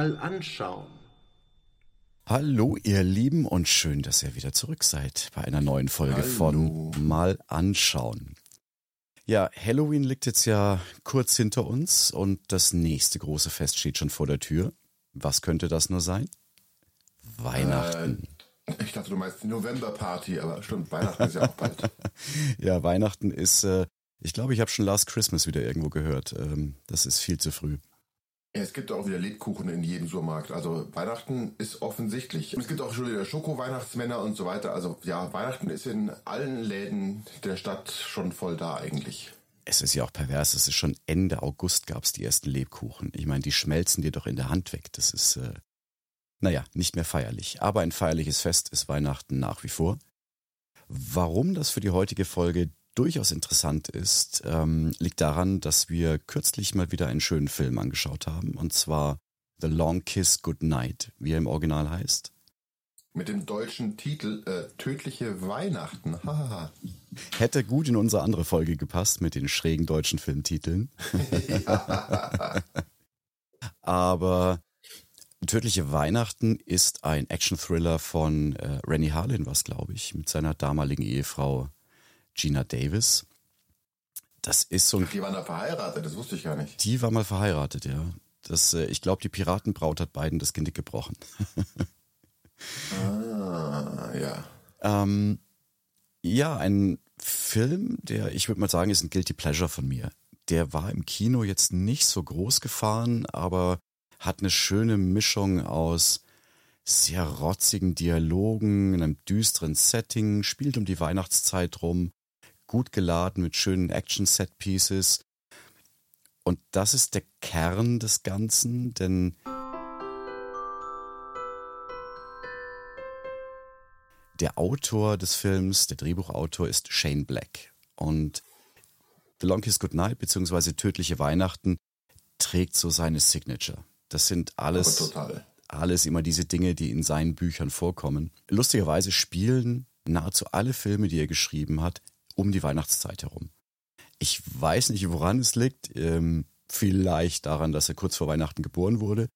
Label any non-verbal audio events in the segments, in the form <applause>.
mal anschauen. Hallo ihr Lieben und schön, dass ihr wieder zurück seid bei einer neuen Folge Hallo. von Mal anschauen. Ja, Halloween liegt jetzt ja kurz hinter uns und das nächste große Fest steht schon vor der Tür. Was könnte das nur sein? Weihnachten. Äh, ich dachte, du meinst die November-Party, aber stimmt, Weihnachten ist ja auch bald. <laughs> Ja, Weihnachten ist, äh, ich glaube, ich habe schon Last Christmas wieder irgendwo gehört. Ähm, das ist viel zu früh. Es gibt auch wieder Lebkuchen in jedem Supermarkt. Also Weihnachten ist offensichtlich. Es gibt auch schon wieder Schoko-Weihnachtsmänner und so weiter. Also ja, Weihnachten ist in allen Läden der Stadt schon voll da eigentlich. Es ist ja auch pervers, es ist schon Ende August gab es die ersten Lebkuchen. Ich meine, die schmelzen dir doch in der Hand weg. Das ist, äh, naja, nicht mehr feierlich. Aber ein feierliches Fest ist Weihnachten nach wie vor. Warum das für die heutige Folge durchaus interessant ist, ähm, liegt daran, dass wir kürzlich mal wieder einen schönen Film angeschaut haben. Und zwar The Long Kiss Goodnight, wie er im Original heißt. Mit dem deutschen Titel äh, Tödliche Weihnachten. Hätte gut in unsere andere Folge gepasst mit den schrägen deutschen Filmtiteln. <laughs> Aber Tödliche Weihnachten ist ein Action-Thriller von äh, Rennie Harlin, was glaube ich, mit seiner damaligen Ehefrau Gina Davis. Das ist so ein. Die waren da verheiratet, das wusste ich gar nicht. Die war mal verheiratet, ja. Das, äh, ich glaube, die Piratenbraut hat beiden das Genick gebrochen. Ah, ja. Ähm, ja, ein Film, der, ich würde mal sagen, ist ein Guilty Pleasure von mir. Der war im Kino jetzt nicht so groß gefahren, aber hat eine schöne Mischung aus sehr rotzigen Dialogen, in einem düsteren Setting, spielt um die Weihnachtszeit rum, gut geladen mit schönen Action-Set-Pieces. Und das ist der Kern des Ganzen, denn der Autor des Films, der Drehbuchautor ist Shane Black. Und The Long Kiss Goodnight bzw. Tödliche Weihnachten trägt so seine Signature. Das sind alles, alles immer diese Dinge, die in seinen Büchern vorkommen. Lustigerweise spielen nahezu alle Filme, die er geschrieben hat, um die Weihnachtszeit herum. Ich weiß nicht, woran es liegt. Ähm, vielleicht daran, dass er kurz vor Weihnachten geboren wurde,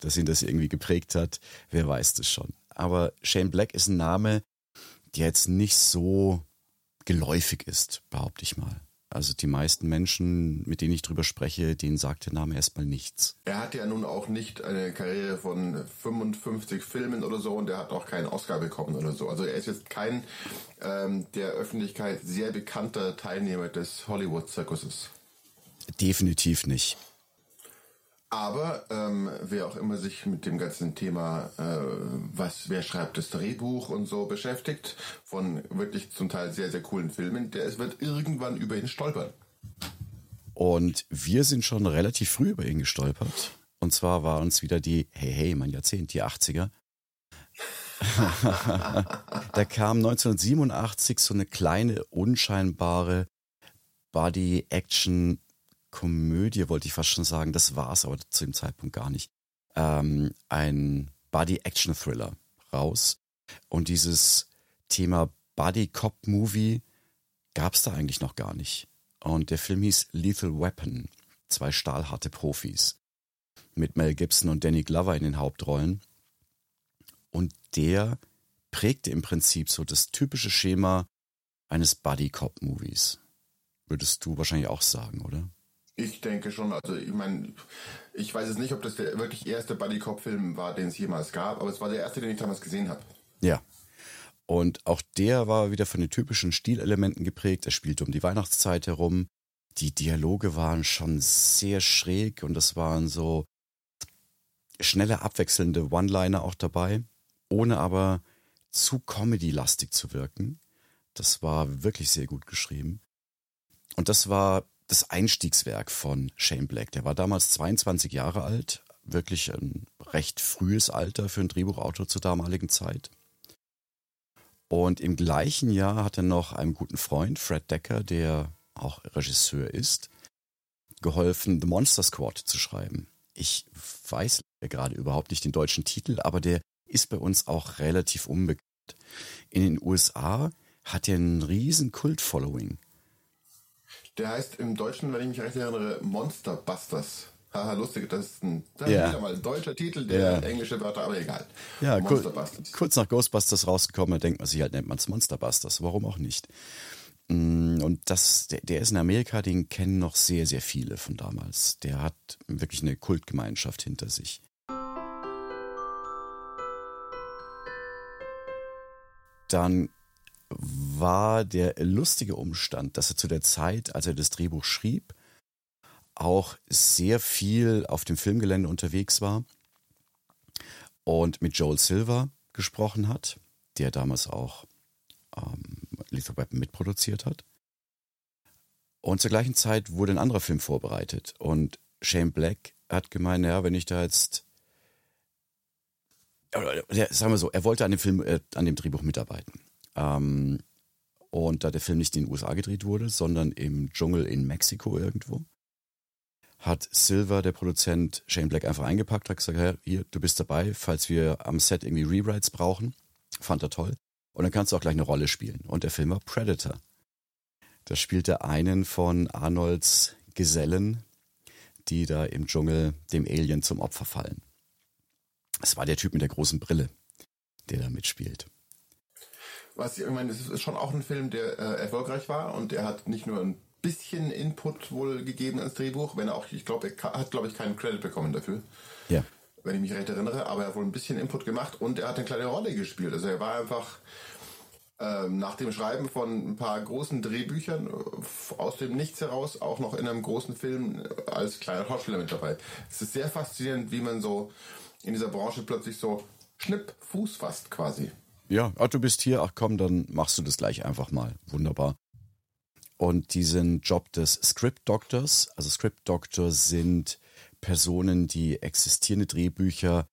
dass ihn das irgendwie geprägt hat. Wer weiß das schon. Aber Shane Black ist ein Name, der jetzt nicht so geläufig ist, behaupte ich mal. Also die meisten Menschen, mit denen ich drüber spreche, denen sagt der Name erstmal nichts. Er hat ja nun auch nicht eine Karriere von 55 Filmen oder so und er hat auch keinen Oscar bekommen oder so. Also er ist jetzt kein ähm, der Öffentlichkeit sehr bekannter Teilnehmer des Hollywood-Zirkuses. Definitiv nicht. Aber ähm, wer auch immer sich mit dem ganzen Thema, äh, was wer schreibt das Drehbuch und so beschäftigt, von wirklich zum Teil sehr, sehr coolen Filmen, der wird irgendwann über ihn stolpern. Und wir sind schon relativ früh über ihn gestolpert. Und zwar war uns wieder die, hey, hey, mein Jahrzehnt, die 80er. <laughs> da kam 1987 so eine kleine, unscheinbare Body-Action- Komödie, wollte ich fast schon sagen. Das war es aber zu dem Zeitpunkt gar nicht. Ähm, ein Body-Action-Thriller raus. Und dieses Thema Body-Cop-Movie gab es da eigentlich noch gar nicht. Und der Film hieß Lethal Weapon. Zwei stahlharte Profis. Mit Mel Gibson und Danny Glover in den Hauptrollen. Und der prägte im Prinzip so das typische Schema eines Buddy-Cop-Movies. Würdest du wahrscheinlich auch sagen, oder? Ich denke schon, also ich meine, ich weiß jetzt nicht, ob das der wirklich erste Buddy-Cop-Film war, den es jemals gab, aber es war der erste, den ich damals gesehen habe. Ja. Und auch der war wieder von den typischen Stilelementen geprägt. Er spielte um die Weihnachtszeit herum. Die Dialoge waren schon sehr schräg und es waren so schnelle, abwechselnde One-Liner auch dabei, ohne aber zu Comedy-lastig zu wirken. Das war wirklich sehr gut geschrieben. Und das war das Einstiegswerk von Shane Black. Der war damals 22 Jahre alt, wirklich ein recht frühes Alter für einen Drehbuchautor zur damaligen Zeit. Und im gleichen Jahr hat er noch einem guten Freund, Fred Decker, der auch Regisseur ist, geholfen, The Monster Squad zu schreiben. Ich weiß gerade überhaupt nicht den deutschen Titel, aber der ist bei uns auch relativ unbekannt. In den USA hat er einen riesen Kult-Following. Der heißt im Deutschen, wenn ich mich recht erinnere, Monster Busters. Haha, lustig, das ist ein, das ist wieder mal ein deutscher Titel, der Ja. englische Wörter, aber egal. Ja, Monster kur Busters. kurz nach Ghostbusters rausgekommen, da denkt man sich halt, nennt man es Monsterbusters. Warum auch nicht? Mm, Und das, der, der ist in Amerika, den kennen noch sehr, sehr viele von damals. Der hat wirklich eine Kultgemeinschaft hinter sich. Dann war der lustige Umstand, dass er zu der Zeit, als er das Drehbuch schrieb, auch sehr viel auf dem Filmgelände unterwegs war und mit Joel Silver gesprochen hat, der damals auch ähm, Lethal Weapon mitproduziert hat. Und zur gleichen Zeit wurde ein anderer Film vorbereitet und Shane Black hat gemeint, ja, wenn ich da jetzt sagen wir so, er wollte an dem Film, äh, an dem Drehbuch mitarbeiten. Ähm, und da der Film nicht in den USA gedreht wurde, sondern im Dschungel in Mexiko irgendwo, hat Silver, der Produzent, Shane Black einfach eingepackt, hat gesagt, ja, hier, du bist dabei, falls wir am Set irgendwie Rewrites brauchen. Fand er toll. Und dann kannst du auch gleich eine Rolle spielen. Und der Film war Predator. Da spielte einen von Arnolds Gesellen, die da im Dschungel dem Alien zum Opfer fallen. Es war der Typ mit der großen Brille, der da mitspielt. Was ich meine, es ist schon auch ein Film, der äh, erfolgreich war und der hat nicht nur ein bisschen Input wohl gegeben ans Drehbuch, wenn er auch, ich glaube, er hat, glaube ich, keinen Credit bekommen dafür, Ja. wenn ich mich recht erinnere, aber er hat wohl ein bisschen Input gemacht und er hat eine kleine Rolle gespielt. Also er war einfach ähm, nach dem Schreiben von ein paar großen Drehbüchern äh, aus dem Nichts heraus auch noch in einem großen Film äh, als kleiner Schauspieler mit dabei. Es ist sehr faszinierend, wie man so in dieser Branche plötzlich so schnipp Fuß fasst quasi. Ja, ach, du bist hier, ach komm, dann machst du das gleich einfach mal. Wunderbar. Und diesen Job des Script Doctors, also Script Doctor sind Personen, die existierende Drehbücher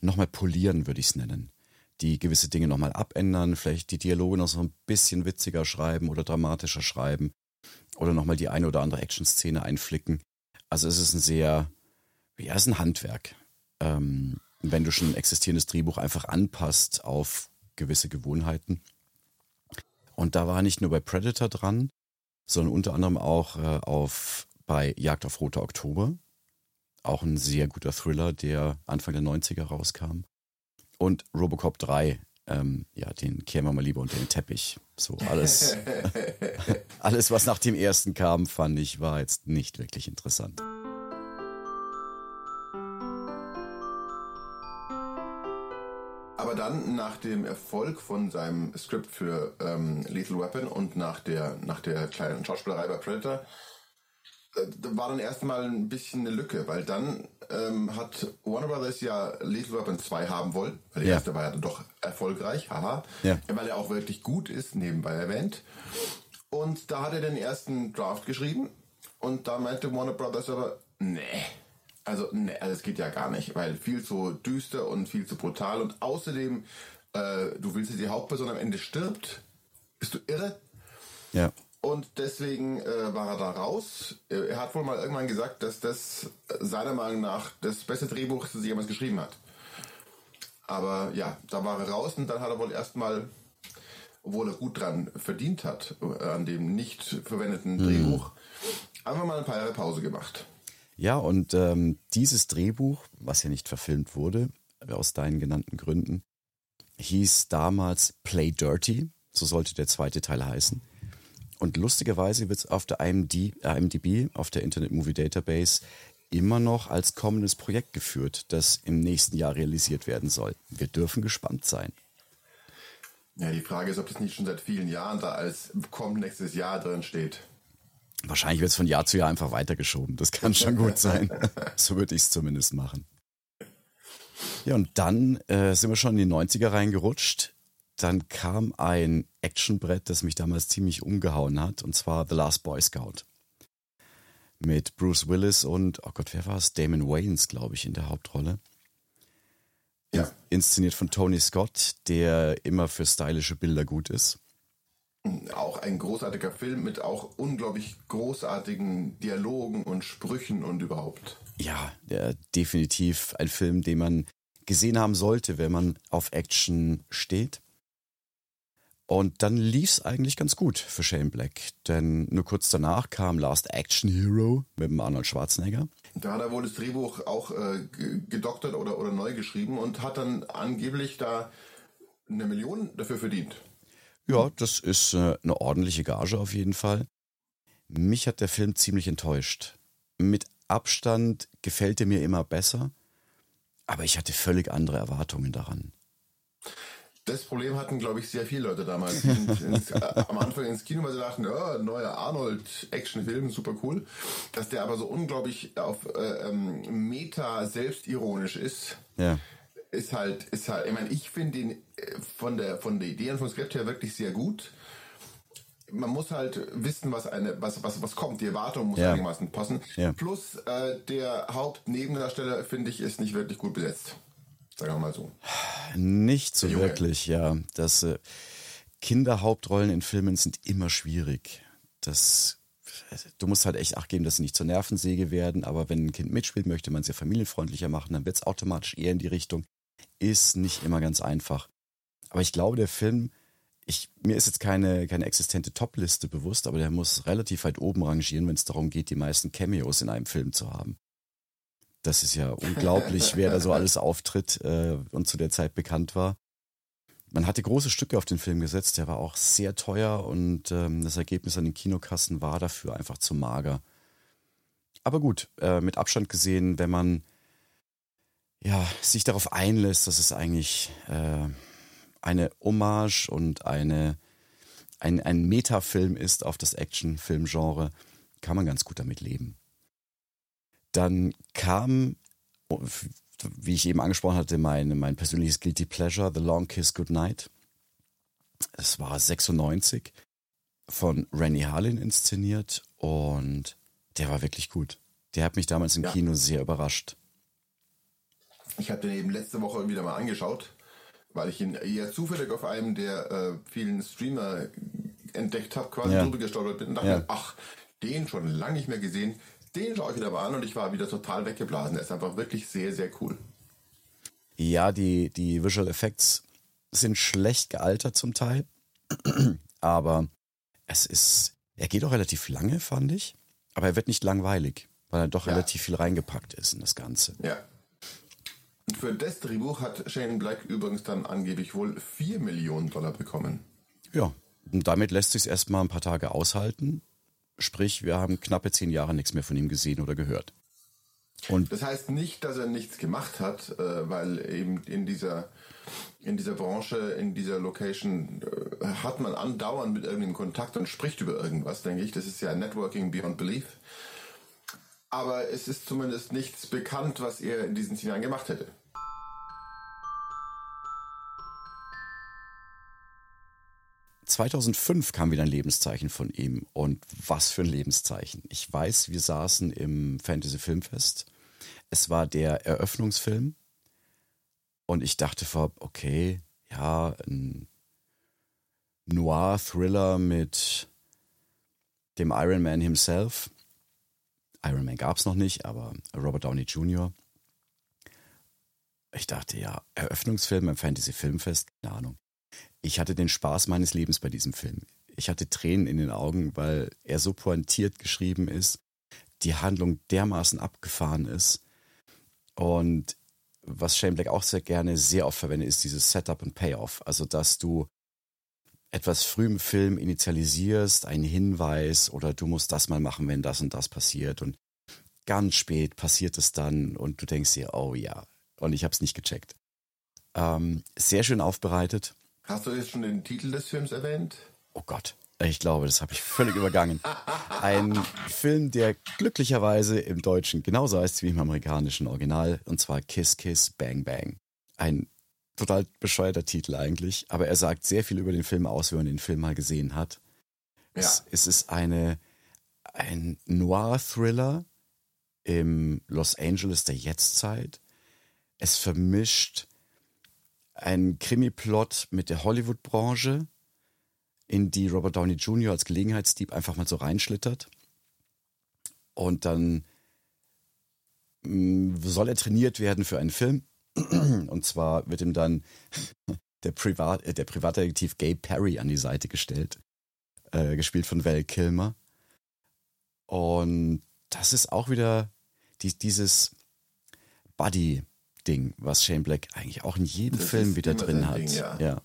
nochmal polieren, würde ich es nennen. Die gewisse Dinge nochmal abändern, vielleicht die Dialoge noch so ein bisschen witziger schreiben oder dramatischer schreiben oder nochmal die eine oder andere Action-Szene einflicken. Also es ist ein sehr, ja, es ist ein Handwerk. Ähm, wenn du schon ein existierendes Drehbuch einfach anpasst auf gewisse Gewohnheiten. Und da war nicht nur bei Predator dran, sondern unter anderem auch äh, auf bei Jagd auf Roter Oktober. Auch ein sehr guter Thriller, der Anfang der 90er rauskam. Und Robocop 3, ähm, ja, den kehren wir mal lieber unter den Teppich. So alles, <laughs> <laughs> alles, was nach dem ersten kam, fand ich, war jetzt nicht wirklich interessant. Aber dann nach dem Erfolg von seinem Skript für ähm, Lethal Weapon und nach der, nach der kleinen Schauspielerei bei Predator äh, war dann erstmal ein bisschen eine Lücke, weil dann ähm, hat Warner Brothers ja Lethal Weapon 2 haben wollen, weil der Ja. erste war ja dann doch erfolgreich, haha, Ja. weil er auch wirklich gut ist, nebenbei erwähnt. Und da hat er den ersten Draft geschrieben und da meinte Warner Brothers aber, nee, also, nee, also das geht ja gar nicht, weil viel zu düster und viel zu brutal und außerdem, äh, du willst, dass die Hauptperson am Ende stirbt, bist du irre? Ja. Und deswegen äh, war er da raus. Er hat wohl mal irgendwann gesagt, dass das äh, seiner Meinung nach das beste Drehbuch ist, das er jemals geschrieben hat. Aber ja, da war er raus und dann hat er wohl erstmal, obwohl er gut dran verdient hat, äh, an dem nicht verwendeten Drehbuch, einfach mal ein paar Jahre Pause gemacht. Ja, und ähm, dieses Drehbuch, was ja nicht verfilmt wurde, aus deinen genannten Gründen, hieß damals Play Dirty, so sollte der zweite Teil heißen. Und lustigerweise wird es auf der IMD, äh, IMDb, auf der Internet Movie Database, immer noch als kommendes Projekt geführt, das im nächsten Jahr realisiert werden soll. Wir dürfen gespannt sein. Ja, die Frage ist, ob das nicht schon seit vielen Jahren da als kommt nächstes Jahr drin steht. Wahrscheinlich wird es von Jahr zu Jahr einfach weitergeschoben. Das kann schon gut sein. <laughs> so würde ich es zumindest machen. Ja, und dann äh, sind wir schon in die 90er reingerutscht. Dann kam ein Actionbrett, das mich damals ziemlich umgehauen hat, und zwar The Last Boy Scout. mit Bruce Willis und, oh Gott, wer war es? Damon Wayans, glaube ich, in der Hauptrolle. Ja. Inszeniert von Tony Scott, der immer für stylische Bilder gut ist. Auch ein großartiger Film mit auch unglaublich großartigen Dialogen und Sprüchen und überhaupt. Ja, der, definitiv ein Film, den man gesehen haben sollte, wenn man auf Action steht. Und dann lief es eigentlich ganz gut für Shane Black, denn nur kurz danach kam Last Action Hero mit dem Arnold Schwarzenegger. Da hat er wohl das Drehbuch auch äh, gedoktert oder, oder neu geschrieben und hat dann angeblich da eine Million dafür verdient. Ja, das ist äh, eine ordentliche Gage auf jeden Fall. Mich hat der Film ziemlich enttäuscht. Mit Abstand gefällt er mir immer besser, aber ich hatte völlig andere Erwartungen daran. Das Problem hatten, glaube ich, sehr viele Leute damals. <laughs> ins, äh, am Anfang ins Kino, weil sie dachten, ja, neuer Arnold-Action-Film, super cool. Dass der aber so unglaublich auf äh, ähm, Meta selbstironisch ist, Ja. Ist halt, ist halt, ich meine, ich finde ihn äh, von der, von der Idee und vom Skript her wirklich sehr gut. Man muss halt wissen, was eine, was, was, was kommt. Die Erwartung muss Ja. einigermaßen passen. Ja. Plus, äh, der Hauptnebendarsteller, finde ich, ist nicht wirklich gut besetzt. Sagen wir mal so. Nicht so wirklich, ja. Das äh, Kinderhauptrollen in Filmen sind immer schwierig. Das du musst halt echt acht geben, dass sie nicht zur Nervensäge werden, aber wenn ein Kind mitspielt, möchte man es ja familienfreundlicher machen, dann wird es automatisch eher in die Richtung. Ist nicht immer ganz einfach. Aber ich glaube, der Film, ich, mir ist jetzt keine, keine existente Top-Liste bewusst, aber der muss relativ weit oben rangieren, wenn es darum geht, die meisten Cameos in einem Film zu haben. Das ist ja <laughs> unglaublich, wer da so alles auftritt äh, und zu der Zeit bekannt war. Man hatte große Stücke auf den Film gesetzt, der war auch sehr teuer und ähm, das Ergebnis an den Kinokassen war dafür einfach zu mager. Aber gut, äh, mit Abstand gesehen, wenn man ja, sich darauf einlässt, dass es eigentlich äh, eine Hommage und eine, ein, ein Metafilm ist auf das Action-Film-Genre, kann man ganz gut damit leben. Dann kam, wie ich eben angesprochen hatte, mein, mein persönliches Guilty Pleasure, The Long Kiss Goodnight. Es war 96 von Rennie Harlin inszeniert und der war wirklich gut. Der hat mich damals im Ja. Kino sehr überrascht. Ich habe den eben letzte Woche wieder mal angeschaut, weil ich ihn eher zufällig auf einem der äh, vielen Streamer entdeckt habe, quasi Ja. drüber gestolpert bin und dachte Ja. ach, den schon lange nicht mehr gesehen, den schaue ich wieder mal an und ich war wieder total weggeblasen. Er ist einfach wirklich sehr, sehr cool. Ja, die, die Visual Effects sind schlecht gealtert zum Teil, <clears throat> aber es ist, er geht auch relativ lange, fand ich, aber er wird nicht langweilig, weil er doch Ja. relativ viel reingepackt ist in das Ganze. Ja. Für das Drehbuch hat Shane Black übrigens dann angeblich wohl 4 Millionen Dollar bekommen. Ja, und damit lässt sich erstmal ein paar Tage aushalten. Sprich, wir haben knappe zehn Jahre nichts mehr von ihm gesehen oder gehört. Und Das heißt nicht, dass er nichts gemacht hat, äh, weil eben in dieser, in dieser Branche, in dieser Location äh, hat man andauernd mit irgendeinem Kontakt und spricht über irgendwas, denke ich. Das ist ja Networking Beyond Belief. Aber es ist zumindest nichts bekannt, was er in diesen zehn Jahren gemacht hätte. – 2005 kam wieder ein Lebenszeichen von ihm. Und was für ein Lebenszeichen. Ich weiß, wir saßen im Fantasy Filmfest. Es war der Eröffnungsfilm. Und ich dachte vor, okay, ja, ein Noir-Thriller mit dem Iron Man himself. Iron Man gab es noch nicht, aber Robert Downey Jr. Ich dachte, ja, Eröffnungsfilm im Fantasy Filmfest, keine Ahnung. Ich hatte den Spaß meines Lebens bei diesem Film. Ich hatte Tränen in den Augen, weil er so pointiert geschrieben ist, die Handlung dermaßen abgefahren ist. Und was Shane Black auch sehr gerne sehr oft verwendet, ist dieses Setup und Payoff. Also, dass du etwas früh im Film initialisierst, einen Hinweis oder du musst das mal machen, wenn das und das passiert. Und ganz spät passiert es dann und du denkst dir, oh ja. Und ich habe es nicht gecheckt. Ähm, sehr schön aufbereitet. Hast du jetzt schon den Titel des Films erwähnt? Oh Gott, ich glaube, das habe ich völlig übergangen. Ein Film, der glücklicherweise im Deutschen genauso heißt wie im amerikanischen Original, und zwar Kiss Kiss Bang Bang. Ein total bescheuerter Titel eigentlich, aber er sagt sehr viel über den Film aus, wenn man den Film mal gesehen hat. Ja. Es, es ist eine, ein Noir-Thriller im Los Angeles der Jetztzeit. Es vermischt einen Krimi-Plot mit der Hollywood-Branche, in die Robert Downey Jr. als Gelegenheitsdieb einfach mal so reinschlittert. Und dann mm, soll er trainiert werden für einen Film. <clears throat> Und zwar wird ihm dann <laughs> der, Privat, äh, der Privatdetektiv Gay Perry an die Seite gestellt, äh, gespielt von Val Kilmer. Und das ist auch wieder die, dieses Buddy-Ding, was Shane Black eigentlich auch in jedem das Film wieder drin hat. Ding, ja. ja.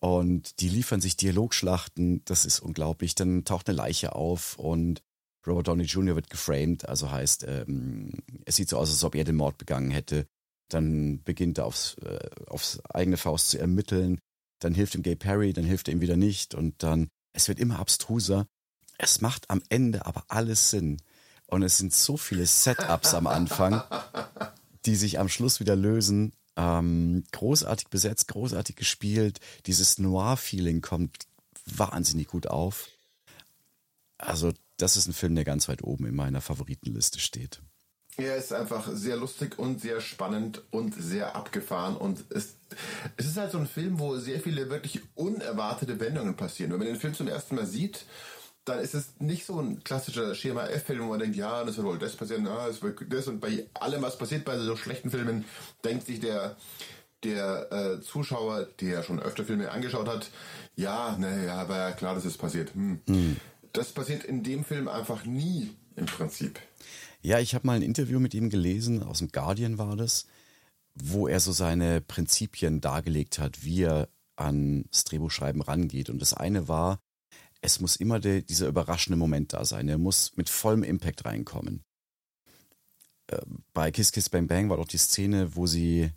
Und die liefern sich Dialogschlachten, das ist unglaublich. Dann taucht eine Leiche auf und Robert Downey Jr. wird geframed, also heißt, ähm, es sieht so aus, als ob er den Mord begangen hätte. Dann beginnt er aufs, äh, aufs eigene Faust zu ermitteln. Dann hilft ihm Gay Perry, dann hilft er ihm wieder nicht. Und dann, es wird immer abstruser. Es macht am Ende aber alles Sinn. Und es sind so viele Setups am Anfang, <laughs> die sich am Schluss wieder lösen. Ähm, großartig besetzt, großartig gespielt. Dieses Noir-Feeling kommt wahnsinnig gut auf. Also, das ist ein Film, der ganz weit oben in meiner Favoritenliste steht. Er ist einfach sehr lustig und sehr spannend und sehr abgefahren und es, es ist halt so ein Film, wo sehr viele wirklich unerwartete Wendungen passieren. Wenn man den Film zum ersten Mal sieht, dann ist es nicht so ein klassischer Schema F-Film, wo man denkt, ja, das wird wohl das passieren, ja, das wird das und bei allem, was passiert bei so schlechten Filmen, denkt sich der der äh, Zuschauer, der schon öfter Filme angeschaut hat, ja, naja, aber klar, das ist passiert. Hm. Mhm. Das passiert in dem Film einfach nie im Prinzip. Ja, ich habe mal ein Interview mit ihm gelesen, aus dem Guardian war das, wo er so seine Prinzipien dargelegt hat, wie er ans Drehbuchschreiben rangeht. Und das eine war, es muss immer de, dieser überraschende Moment da sein. Er muss mit vollem Impact reinkommen. Äh, bei Kiss Kiss Bang Bang war doch die Szene, wo sie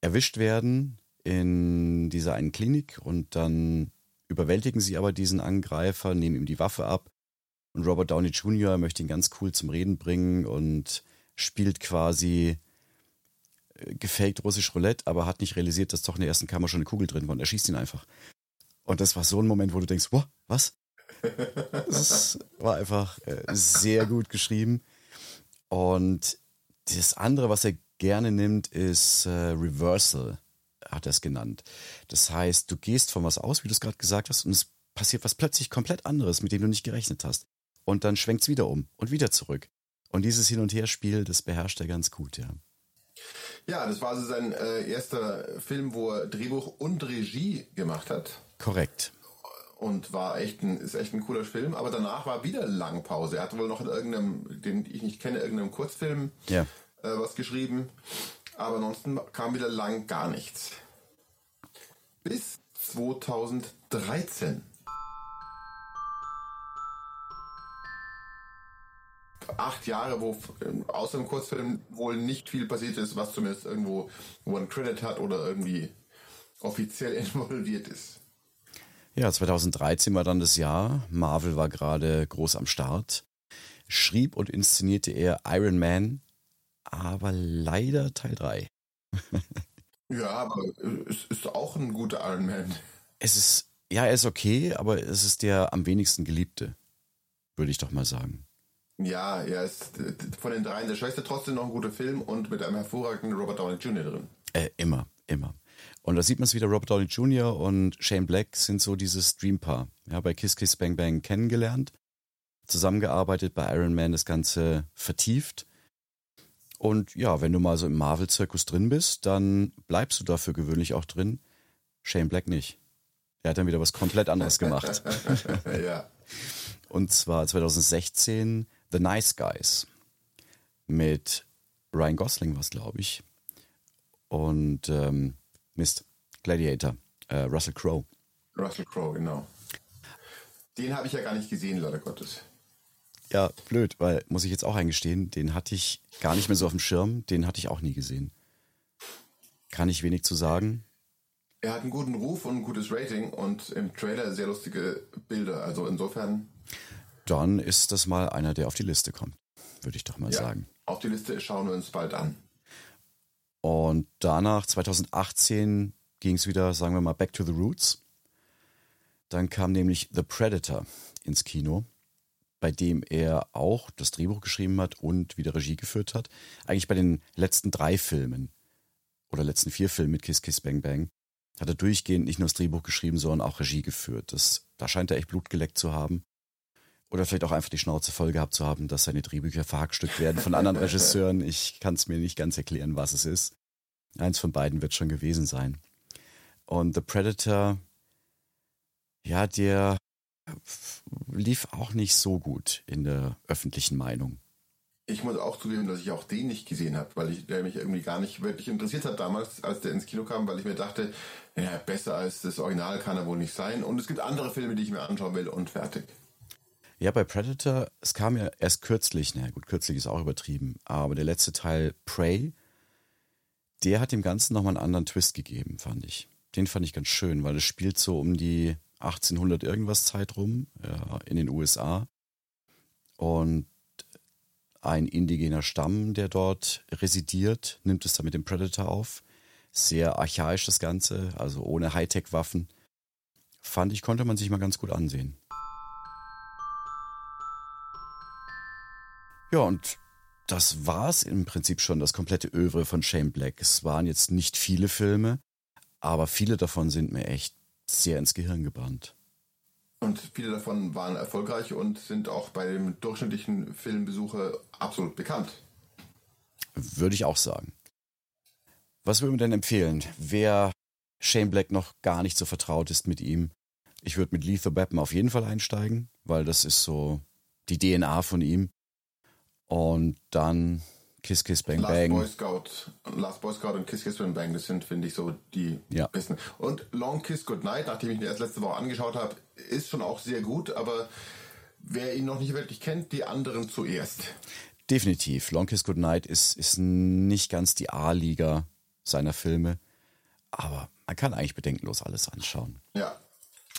erwischt werden in dieser einen Klinik und dann überwältigen sie aber diesen Angreifer, nehmen ihm die Waffe ab und Robert Downey Jr. möchte ihn ganz cool zum Reden bringen und spielt quasi äh, gefaked russisch Roulette, aber hat nicht realisiert, dass doch in der ersten Kammer schon eine Kugel drin war und er schießt ihn einfach. Und das war so ein Moment, wo du denkst, wow, was? Das war einfach äh, sehr gut geschrieben. Und das andere, was er gerne nimmt, ist äh, Reversal, hat er es genannt. Das heißt, du gehst von was aus, wie du es gerade gesagt hast, und es passiert was plötzlich komplett anderes, mit dem du nicht gerechnet hast. Und dann schwenkt es wieder um und wieder zurück. Und dieses Hin- und Herspiel, das beherrscht er ganz gut, ja. Ja, das war also sein äh, erster Film, wo er Drehbuch und Regie gemacht hat. Korrekt. Und war echt ein, ist echt ein cooler Film, aber danach war wieder Langpause. Er hat wohl noch in irgendeinem, den ich nicht kenne, irgendeinem Kurzfilm ja. äh, was geschrieben. Aber ansonsten kam wieder lang gar nichts. Bis 2013. acht Jahre, wo außer im Kurzfilm wohl nicht viel passiert ist, was zumindest irgendwo One Credit hat oder irgendwie offiziell <laughs> involviert ist. Ja, 2013 war dann das Jahr. Marvel war gerade groß am Start. Schrieb und inszenierte er Iron Man, aber leider Teil 3. <laughs> ja, aber es ist auch ein guter Iron Man. Es ist, ja, er ist okay, aber es ist der am wenigsten geliebte, würde ich doch mal sagen. Ja, er ist von den dreien der schwächste, trotzdem noch ein guter Film und mit einem hervorragenden Robert Downey Jr. drin. Äh, immer, immer. Und da sieht man es wieder, Robert Downey Jr. und Shane Black sind so dieses Dreampaar. Ja, bei Kiss Kiss Bang Bang kennengelernt, zusammengearbeitet, bei Iron Man das Ganze vertieft. Und ja, wenn du mal so im Marvel-Zirkus drin bist, dann bleibst du dafür gewöhnlich auch drin. Shane Black nicht. Er hat dann wieder was komplett anderes gemacht. <laughs> ja. Und zwar 2016 The Nice Guys mit Ryan Gosling war es, glaube ich. Und ähm, Mist, Gladiator, äh, Russell Crowe. Russell Crowe, genau. Den habe ich ja gar nicht gesehen, leider Gottes. Ja, blöd, weil, muss ich jetzt auch eingestehen, den hatte ich gar nicht mehr so auf dem Schirm, den hatte ich auch nie gesehen. Kann ich wenig zu sagen. Er hat einen guten Ruf und ein gutes Rating und im Trailer sehr lustige Bilder. Also insofern dann ist das mal einer, der auf die Liste kommt, würde ich doch mal ja, sagen. Auf die Liste schauen wir uns bald an. Und danach, 2018, ging es wieder, sagen wir mal, back to the roots. Dann kam nämlich The Predator ins Kino. bei dem er auch das Drehbuch geschrieben hat und wieder Regie geführt hat. Eigentlich bei den letzten drei Filmen oder letzten vier Filmen mit Kiss Kiss Bang Bang hat er durchgehend nicht nur das Drehbuch geschrieben, sondern auch Regie geführt. Das, da scheint er echt Blut geleckt zu haben. Oder vielleicht auch einfach die Schnauze voll gehabt zu haben, dass seine Drehbücher verhackstückt werden von anderen Regisseuren. Ich kann es mir nicht ganz erklären, was es ist. Eins von beiden wird schon gewesen sein. Und The Predator, ja, der lief auch nicht so gut in der öffentlichen Meinung. Ich muss auch zugeben, dass ich auch den nicht gesehen habe, weil ich, der mich irgendwie gar nicht wirklich interessiert hat damals, als der ins Kino kam, weil ich mir dachte, ja, besser als das Original kann er wohl nicht sein. Und es gibt andere Filme, die ich mir anschauen will und fertig. Ja, bei Predator, es kam ja erst kürzlich, naja gut, kürzlich ist auch übertrieben, aber der letzte Teil, Prey, der hat dem Ganzen nochmal einen anderen Twist gegeben, fand ich. Den fand ich ganz schön, weil es spielt so um die 1800 irgendwas Zeit rum ja, in den USA. Und ein indigener Stamm, der dort residiert, nimmt es dann mit dem Predator auf. Sehr archaisch das Ganze, also ohne Hightech-Waffen. Fand ich, konnte man sich mal ganz gut ansehen. Ja, und das war's im Prinzip schon, das komplette Övre von Shane Black. Es waren jetzt nicht viele Filme, aber viele davon sind mir echt sehr ins Gehirn gebrannt. Und viele davon waren erfolgreich und sind auch bei dem durchschnittlichen Filmbesucher absolut bekannt. Würde ich auch sagen. Was würden wir denn empfehlen? Wer Shane Black noch gar nicht so vertraut ist mit ihm, ich würde mit Lethal Weapon auf jeden Fall einsteigen, weil das ist so die DNA von ihm. Und dann Kiss Kiss Bang Last Bang. Boy Scout, Last Boy Scout und Kiss Kiss Bang Bang, das sind, finde ich, so die Ja. besten. Und Long Kiss Goodnight, nachdem ich ihn erst letzte Woche angeschaut habe, ist schon auch sehr gut, aber wer ihn noch nicht wirklich kennt, die anderen zuerst. Definitiv. Long Kiss Goodnight ist, ist nicht ganz die A-Liga seiner Filme, aber man kann eigentlich bedenkenlos alles anschauen. Ja.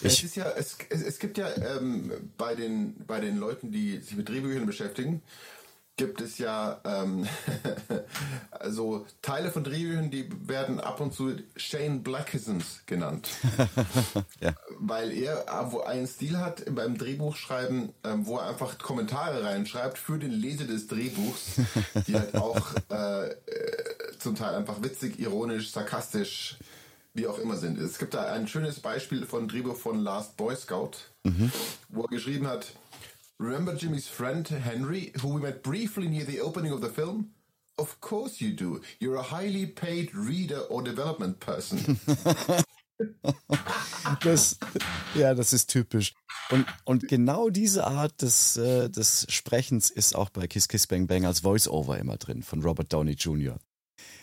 Ich- es ist ja, es, es, es gibt ja ähm, bei den bei den Leuten, die sich mit Drehbüchern beschäftigen, gibt es ja ähm, <laughs> also Teile von Drehbüchern, die werden ab und zu Shane Blackisms genannt. <laughs> Ja. Weil er äh, wo einen Stil hat beim Drehbuchschreiben, ähm, wo er einfach Kommentare reinschreibt für den Leser des Drehbuchs, die halt auch <laughs> äh, äh, zum Teil einfach witzig, ironisch, sarkastisch, wie auch immer sind. Es gibt da ein schönes Beispiel von Drehbuch von Last Boy Scout, wo er geschrieben hat, Remember Jimmy's friend Henry, who we met briefly near the opening of the film? Of course you do. You're a highly paid reader or development person. <laughs> Das, ja, das ist typisch. Und, und genau diese Art des, äh, des Sprechens ist auch bei Kiss Kiss Bang Bang als Voice-Over immer drin von Robert Downey Jr.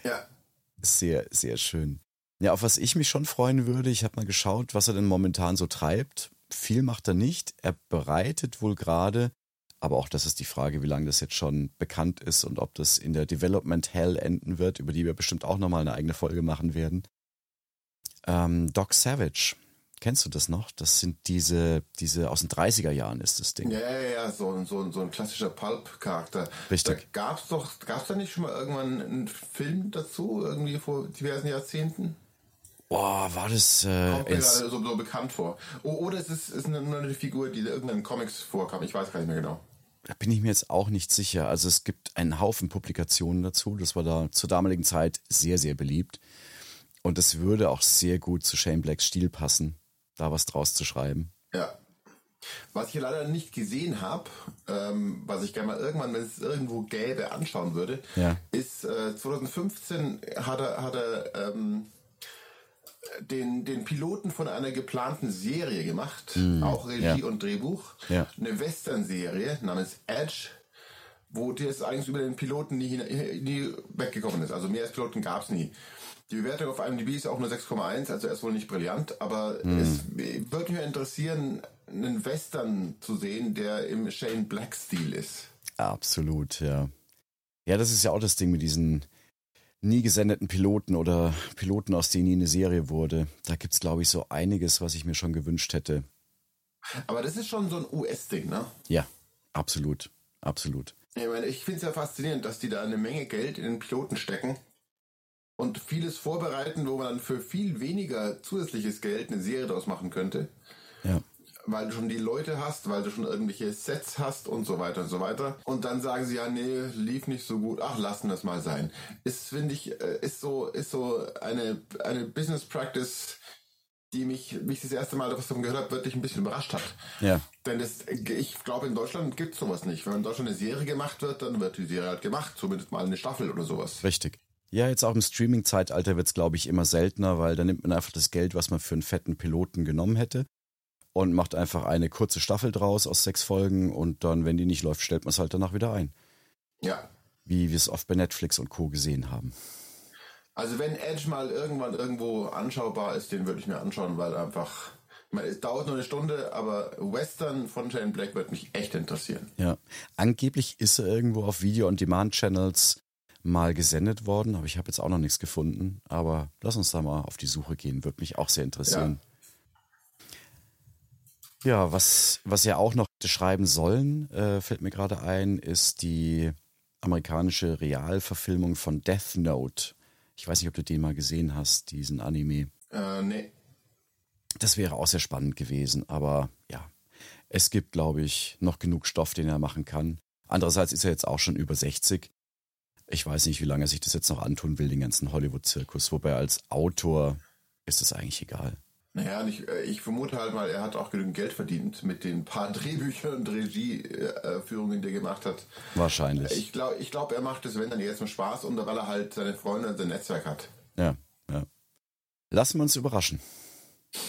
ja. Sehr, sehr schön. Ja, auf was ich mich schon freuen würde, ich habe mal geschaut, was er denn momentan so treibt. Viel macht er nicht. Er bereitet wohl gerade, aber auch das ist die Frage, wie lange das jetzt schon bekannt ist und ob das in der Development Hell enden wird, über die wir bestimmt auch nochmal eine eigene Folge machen werden. Ähm, Doc Savage. Kennst du das noch? Das sind diese, diese aus den 30er Jahren ist das Ding. Ja, ja, ja, so, ein- so, so ein klassischer Pulp-Charakter. Richtig. Da gab's doch, gab's da nicht schon mal irgendwann einen Film dazu, irgendwie vor diversen Jahrzehnten? Boah, war das äh, Kommt mir gerade so, so bekannt vor. O- Oder es ist, ist eine, eine Figur, die in irgendeinen Comics vorkam. Ich weiß gar nicht mehr genau. Da bin ich mir jetzt auch nicht sicher. Also es gibt einen Haufen Publikationen dazu. Das war da zur damaligen Zeit sehr, sehr beliebt. Und es würde auch sehr gut zu Shane Blacks Stil passen, da was draus zu schreiben. Ja. Was ich leider nicht gesehen habe, ähm, was ich gerne mal irgendwann, wenn es irgendwo gäbe, anschauen würde, Ja. ist äh, 2015 hat er, hat er ähm, den, den Piloten von einer geplanten Serie gemacht, auch Regie ja. und Drehbuch. Ja. Eine Western-Serie namens Edge, wo das eigentlich über den Piloten nie, nie weggekommen ist. Also mehr als Piloten gab es nie. Die Bewertung auf IMDb ist auch nur 6,1, also er ist wohl nicht brillant, aber es würde mich interessieren, einen Western zu sehen, der im Shane Black-Stil ist. Absolut, ja. Ja, das ist ja auch das Ding mit diesen nie gesendeten Piloten oder Piloten, aus denen nie eine Serie wurde. Da gibt's, glaube ich, so einiges, was ich mir schon gewünscht hätte. Aber das ist schon so ein US-Ding, ne? Ja, absolut, absolut. Ich meine, ich finde es ja faszinierend, dass die da eine Menge Geld in den Piloten stecken und vieles vorbereiten, wo man dann für viel weniger zusätzliches Geld eine Serie daraus machen könnte. Ja. Weil du schon die Leute hast, weil du schon irgendwelche Sets hast und so weiter und so weiter. Und dann sagen sie ja, nee, lief nicht so gut, ach, lassen das mal sein. Ist, finde ich, äh, ist so, ist so eine, eine Business Practice, die mich, wie ich das erste Mal davon gehört habe, wirklich ein bisschen überrascht hat. Ja. Denn das, ich glaube, in Deutschland gibt es sowas nicht. Wenn in Deutschland eine Serie gemacht wird, dann wird die Serie halt gemacht, zumindest mal eine Staffel oder sowas. Richtig. Ja, jetzt auch im Streaming-Zeitalter wird es, glaube ich, immer seltener, weil da nimmt man einfach das Geld, was man für einen fetten Piloten genommen hätte und macht einfach eine kurze Staffel draus aus sechs Folgen und dann, wenn die nicht läuft, stellt man es halt danach wieder ein. Ja. Wie wir es oft bei Netflix und Co. gesehen haben. Also wenn Edge mal irgendwann irgendwo anschaubar ist, den würde ich mir anschauen, weil einfach, ich meine, es dauert nur eine Stunde, aber Western von Shane Black wird mich echt interessieren. Ja, angeblich ist er irgendwo auf Video-on-Demand-Channels mal gesendet worden, aber ich habe jetzt auch noch nichts gefunden. Aber lass uns da mal auf die Suche gehen, würde mich auch sehr interessieren. Ja, ja was, was ja auch noch schreiben sollen, äh, fällt mir gerade ein, ist die amerikanische Realverfilmung von Death Note. Ich weiß nicht, ob du den mal gesehen hast, diesen Anime. Äh, nee. Das wäre auch sehr spannend gewesen, aber ja, es gibt, glaube ich, noch genug Stoff, den er machen kann. Andererseits ist er jetzt auch schon über 60. Ich weiß nicht, wie lange er sich das jetzt noch antun will, den ganzen Hollywood-Zirkus. Wobei als Autor ist es eigentlich egal. Naja, ich, äh, ich vermute halt mal, er hat auch genügend Geld verdient mit den paar <laughs> Drehbüchern und Regieführungen, die er gemacht hat. Wahrscheinlich. Ich glaube, ich glaub, er macht es, wenn dann jetzt nur Spaß und weil er halt seine Freunde und sein Netzwerk hat. Ja, ja. Lassen wir uns überraschen.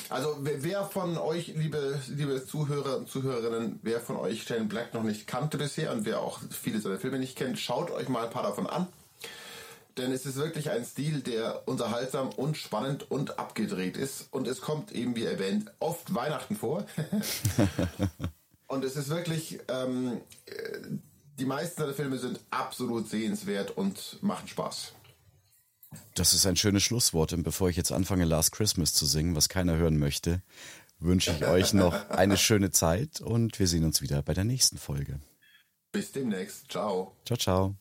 Also wer von euch, liebe, liebe Zuhörer und Zuhörerinnen, wer von euch Shane Black noch nicht kannte bisher und wer auch viele seiner Filme nicht kennt, schaut euch mal ein paar davon an. Denn es ist wirklich ein Stil, der unterhaltsam und spannend und abgedreht ist. Und es kommt eben, wie erwähnt, oft Weihnachten vor. <laughs> und es ist wirklich, ähm, die meisten seiner Filme sind absolut sehenswert und machen Spaß. Das ist ein schönes Schlusswort. Und bevor ich jetzt anfange, Last Christmas zu singen, was keiner hören möchte, wünsche ich euch noch <laughs> eine schöne Zeit und wir sehen uns wieder bei der nächsten Folge. Bis demnächst. Ciao. Ciao, ciao.